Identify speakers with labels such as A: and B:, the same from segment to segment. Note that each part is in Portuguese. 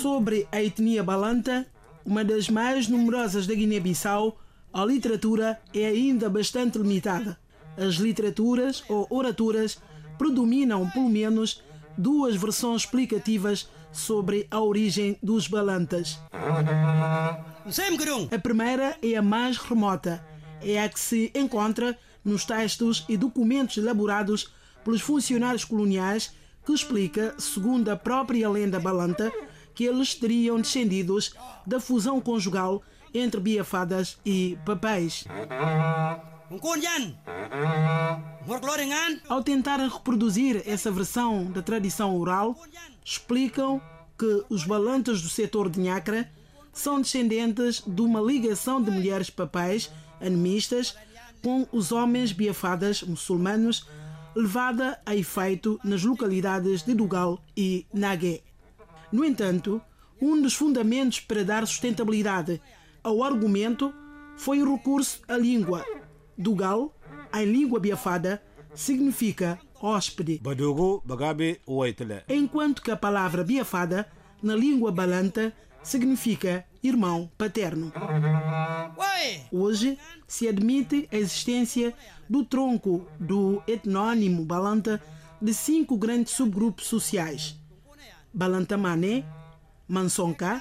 A: Sobre a etnia balanta, uma das mais numerosas da Guiné-Bissau, a literatura é ainda bastante limitada. As literaturas ou oraturas predominam pelo menos duas versões explicativas sobre a origem dos balantas. A primeira é a mais remota, é a que se encontra nos textos e documentos elaborados pelos funcionários coloniais que explica, segundo a própria lenda balanta, que eles teriam descendidos da fusão conjugal entre biafadas e papéis. Ao tentar reproduzir essa versão da tradição oral, explicam que os balantas do setor de Nhacra são descendentes de uma ligação de mulheres papéis animistas com os homens biafadas muçulmanos levada a efeito nas localidades de Dugal e Nagué. No entanto, um dos fundamentos para dar sustentabilidade ao argumento foi o recurso à língua. Dugal, em língua biafada, significa hóspede. Enquanto que a palavra biafada, na língua balanta, significa irmão paterno. Hoje se admite a existência do tronco do etnônimo balanta de cinco grandes subgrupos sociais: Balanta Mané, Mansonka,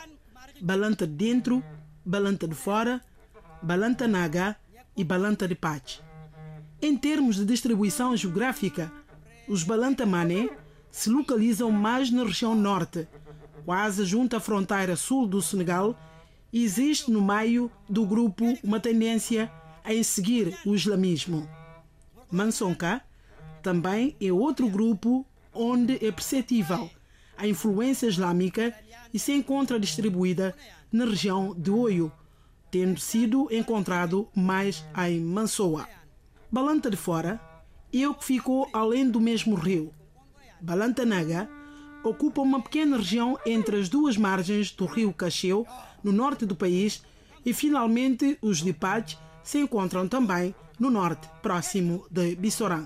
A: Balanta de dentro, Balanta de fora, Balanta Naga e Balanta de Pache. Em termos de distribuição geográfica, os Balanta Mané se localizam mais na região norte, quase junto à fronteira sul do Senegal, e existe no meio do grupo uma tendência em seguir o islamismo. Mansonka também é outro grupo onde é perceptível a influência islâmica e se encontra distribuída na região de Oio, tendo sido encontrado mais em Mansoa. Balanta de Fora é o que ficou além do mesmo rio. Balanta Naga ocupa uma pequena região entre as duas margens do rio Cacheu, no norte do país, e finalmente os Dipach se encontram também no norte, próximo de Bissorã.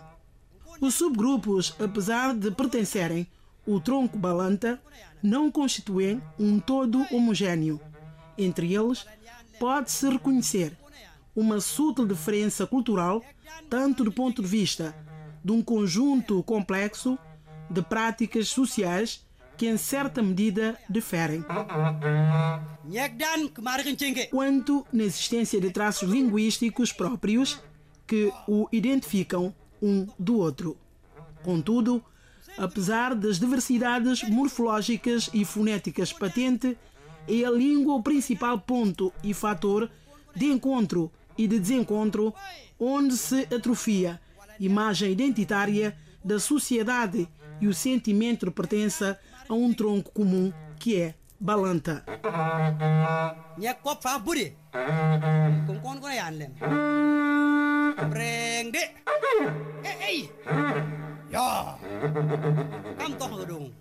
A: Os subgrupos, apesar de pertencerem ao tronco Balanta, não constituem um todo homogêneo. Entre eles, pode-se reconhecer uma sutil diferença cultural, tanto do ponto de vista de um conjunto complexo de práticas sociais que, em certa medida, diferem. Quanto na existência de traços linguísticos próprios que o identificam um do outro. Contudo, apesar das diversidades morfológicas e fonéticas patente, é a língua o principal ponto e fator de encontro e de desencontro onde se atrofia imagem identitária da sociedade e o sentimento de pertença a um tronco comum que é Balanta.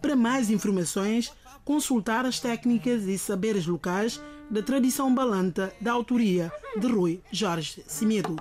A: Para mais informações, consultar as técnicas e saberes locais da tradição balanta da autoria de Rui Jorge Cimedo.